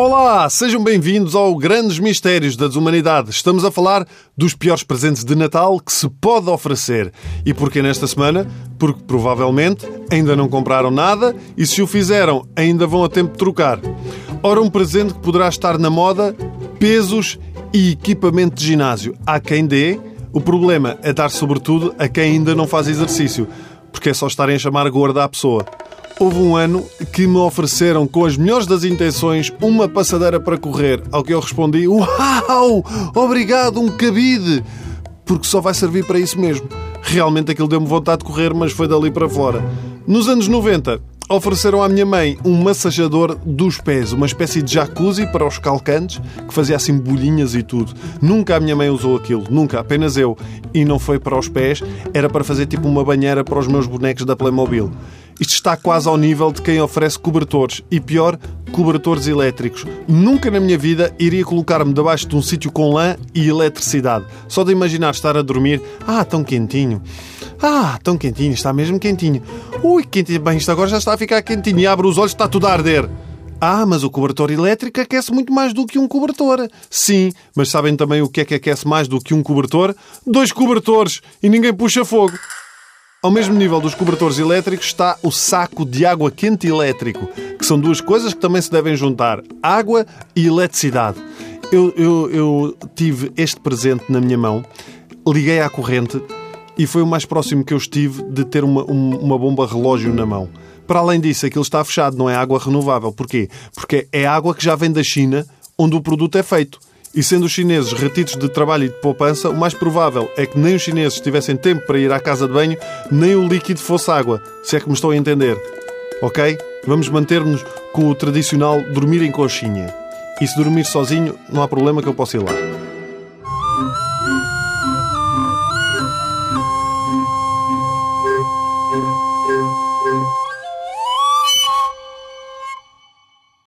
Olá, sejam bem-vindos ao Grandes Mistérios da Desumanidade. Estamos a falar dos piores presentes de Natal que se pode oferecer. E porquê nesta semana? Porque provavelmente ainda não compraram nada e se o fizeram ainda vão a tempo de trocar. Ora, um presente que poderá estar na moda, pesos e equipamento de ginásio. Há quem dê, o problema é dar sobretudo a quem ainda não faz exercício, porque é só estarem a chamar gorda à pessoa. Houve um ano que me ofereceram, com as melhores das intenções, uma passadeira para correr. Ao que eu respondi: Uau! Obrigado, um cabide! Porque só vai servir para isso mesmo. Realmente aquilo deu-me vontade de correr, mas foi dali para fora. Nos anos 90, ofereceram à minha mãe um massajador dos pés, uma espécie de jacuzzi para os calcantes, que fazia assim bolhinhas e tudo. Nunca a minha mãe usou aquilo, nunca, apenas eu. E não foi para os pés, era para fazer tipo uma banheira para os meus bonecos da Playmobil. Isto está quase ao nível de quem oferece cobertores. E pior, cobertores elétricos. Nunca na minha vida iria colocar-me debaixo de um sítio com lã e eletricidade. Só de imaginar estar a dormir. Ah, tão quentinho. Ah, tão quentinho, está mesmo quentinho. Ui, quentinho. Bem, isto agora já está a ficar quentinho. E abre os olhos, está tudo a arder. Ah, mas o cobertor elétrico aquece muito mais do que um cobertor. Sim, mas sabem também o que é que aquece mais do que um cobertor? Dois cobertores e ninguém puxa fogo. Ao mesmo nível dos cobertores elétricos está o saco de água quente elétrico, que são duas coisas que também se devem juntar: água e eletricidade. Eu, eu, eu tive este presente na minha mão, liguei à corrente e foi o mais próximo que eu estive de ter uma, uma bomba relógio na mão. Para além disso, aquilo está fechado, não é água renovável. Porquê? Porque é água que já vem da China, onde o produto é feito. E sendo os chineses retidos de trabalho e de poupança, o mais provável é que nem os chineses tivessem tempo para ir à casa de banho, nem o líquido fosse água, se é que me estou a entender. Ok? Vamos manter-nos com o tradicional dormir em conchinha. E se dormir sozinho, não há problema que eu possa ir lá.